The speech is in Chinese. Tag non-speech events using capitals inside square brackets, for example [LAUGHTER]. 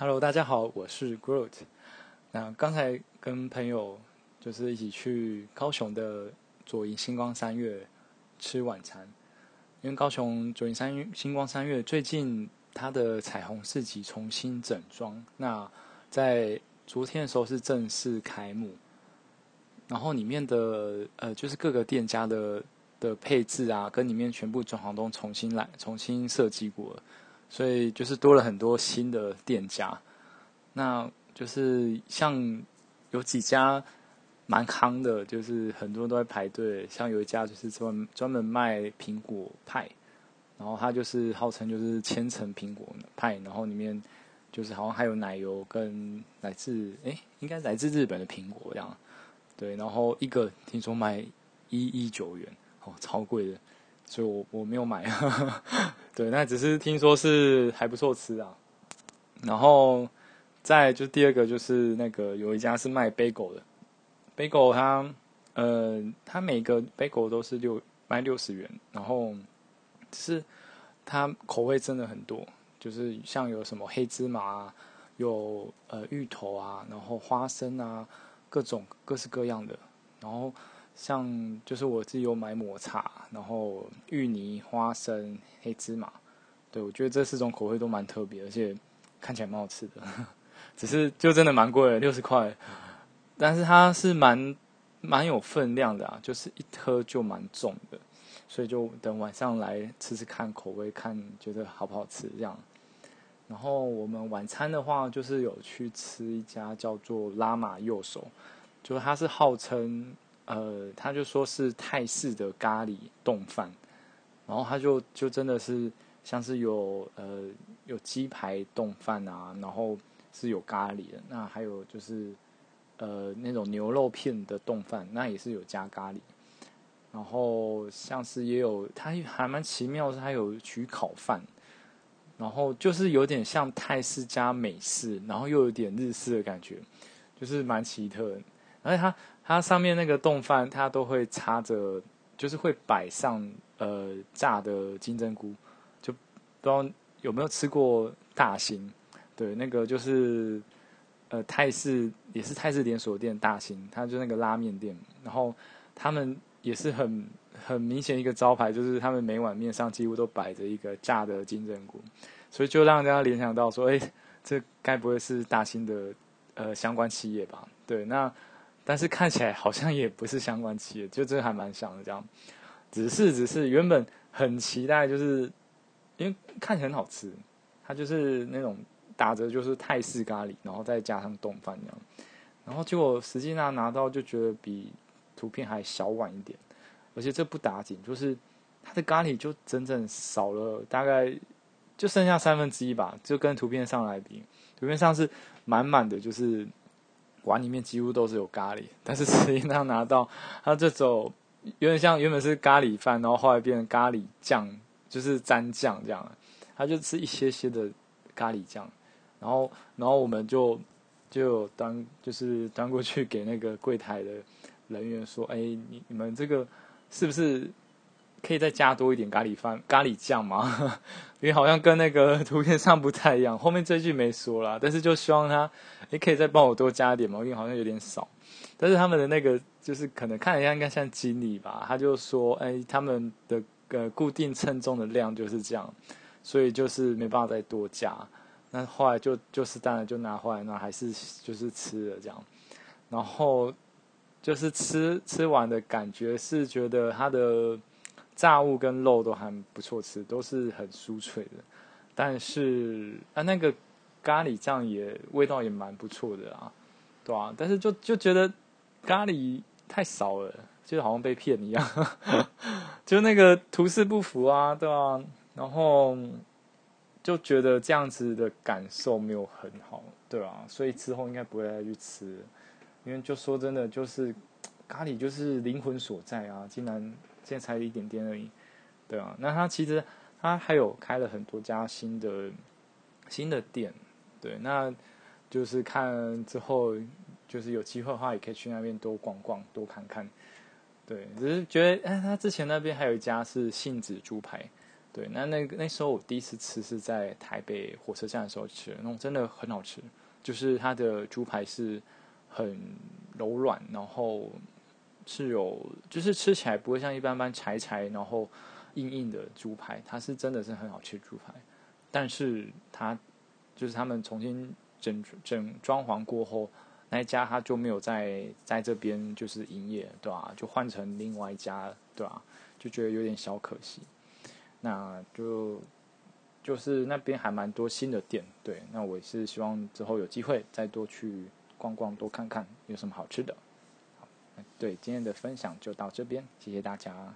Hello，大家好，我是 Groot。那刚才跟朋友就是一起去高雄的左营星光三月吃晚餐，因为高雄左营三月星光三月最近它的彩虹市集重新整装，那在昨天的时候是正式开幕，然后里面的呃就是各个店家的的配置啊，跟里面全部装潢都重新来重新设计过了。所以就是多了很多新的店家，那就是像有几家蛮夯的，就是很多人都在排队。像有一家就是专专门卖苹果派，然后它就是号称就是千层苹果派，然后里面就是好像还有奶油跟来自哎应该来自日本的苹果这样，对，然后一个听说卖一一九元，哦，超贵的。所以我我没有买，[LAUGHS] 对，那只是听说是还不错吃啊。然后再就第二个就是那个有一家是卖 bagel 的，bagel 它呃它每个 bagel 都是六卖六十元，然后是它口味真的很多，就是像有什么黑芝麻，有呃芋头啊，然后花生啊，各种各式各样的，然后。像就是我自己有买抹茶，然后芋泥、花生、黑芝麻，对我觉得这四种口味都蛮特别，而且看起来蛮好吃的。[LAUGHS] 只是就真的蛮贵，六十块，但是它是蛮蛮有分量的啊，就是一颗就蛮重的，所以就等晚上来吃吃看口味，看觉得好不好吃这样。然后我们晚餐的话，就是有去吃一家叫做拉玛右手，就是它是号称。呃，他就说是泰式的咖喱冻饭，然后他就就真的是像是有呃有鸡排冻饭啊，然后是有咖喱的，那还有就是呃那种牛肉片的冻饭，那也是有加咖喱，然后像是也有，它还蛮奇妙，是它有取烤饭，然后就是有点像泰式加美式，然后又有点日式的感觉，就是蛮奇特，而且它。它上面那个冻饭，它都会插着，就是会摆上呃炸的金针菇，就不知道有没有吃过大兴？对，那个就是呃泰式也是泰式连锁店大兴，它就那个拉面店，然后他们也是很很明显一个招牌，就是他们每碗面上几乎都摆着一个炸的金针菇，所以就让大家联想到说，哎，这该不会是大兴的呃相关企业吧？对，那。但是看起来好像也不是相关企业，就这还蛮像的这样。只是只是原本很期待，就是因为看起来很好吃，它就是那种打折就是泰式咖喱，然后再加上冻饭这样。然后结果实际上拿到就觉得比图片还小碗一点，而且这不打紧，就是它的咖喱就整整少了大概就剩下三分之一吧，就跟图片上来比，图片上是满满的，就是。碗里面几乎都是有咖喱，但是实际上拿到它这种有点像原本是咖喱饭，然后后来变成咖喱酱，就是蘸酱这样，它就吃一些些的咖喱酱，然后然后我们就就端就是端过去给那个柜台的人员说，哎，你你们这个是不是？可以再加多一点咖喱饭、咖喱酱吗？[LAUGHS] 因为好像跟那个 [LAUGHS] 图片上不太一样。后面这句没说啦，但是就希望他，你可以再帮我多加点嘛，因为好像有点少。但是他们的那个就是可能看一下应该像经理吧，他就说，哎，他们的呃固定称重的量就是这样，所以就是没办法再多加。那后来就就是当然就拿回来，那还是就是吃了这样。然后就是吃吃完的感觉是觉得它的。炸物跟肉都还不错吃，都是很酥脆的。但是啊，那个咖喱酱也味道也蛮不错的啊，对啊，但是就就觉得咖喱太少了，就好像被骗一样，[LAUGHS] 就那个图示不符啊，对啊，然后就觉得这样子的感受没有很好，对啊，所以之后应该不会再去吃，因为就说真的，就是咖喱就是灵魂所在啊，竟然。现在才一点点而已，对啊，那他其实他还有开了很多家新的新的店，对，那就是看之后就是有机会的话，也可以去那边多逛逛，多看看。对，只是觉得哎，他之前那边还有一家是杏子猪排，对，那那个那时候我第一次吃是在台北火车站的时候吃，那种真的很好吃，就是它的猪排是很柔软，然后是有就是吃起来不会像一般般柴柴，然后硬硬的猪排，它是真的是很好吃猪排，但是它就是他们重新整整装潢过后，那一家他就没有在在这边就是营业，对吧？就换成另外一家，对吧？就觉得有点小可惜。那就就是那边还蛮多新的店，对。那我也是希望之后有机会再多去逛逛，多看看有什么好吃的。对，今天的分享就到这边，谢谢大家。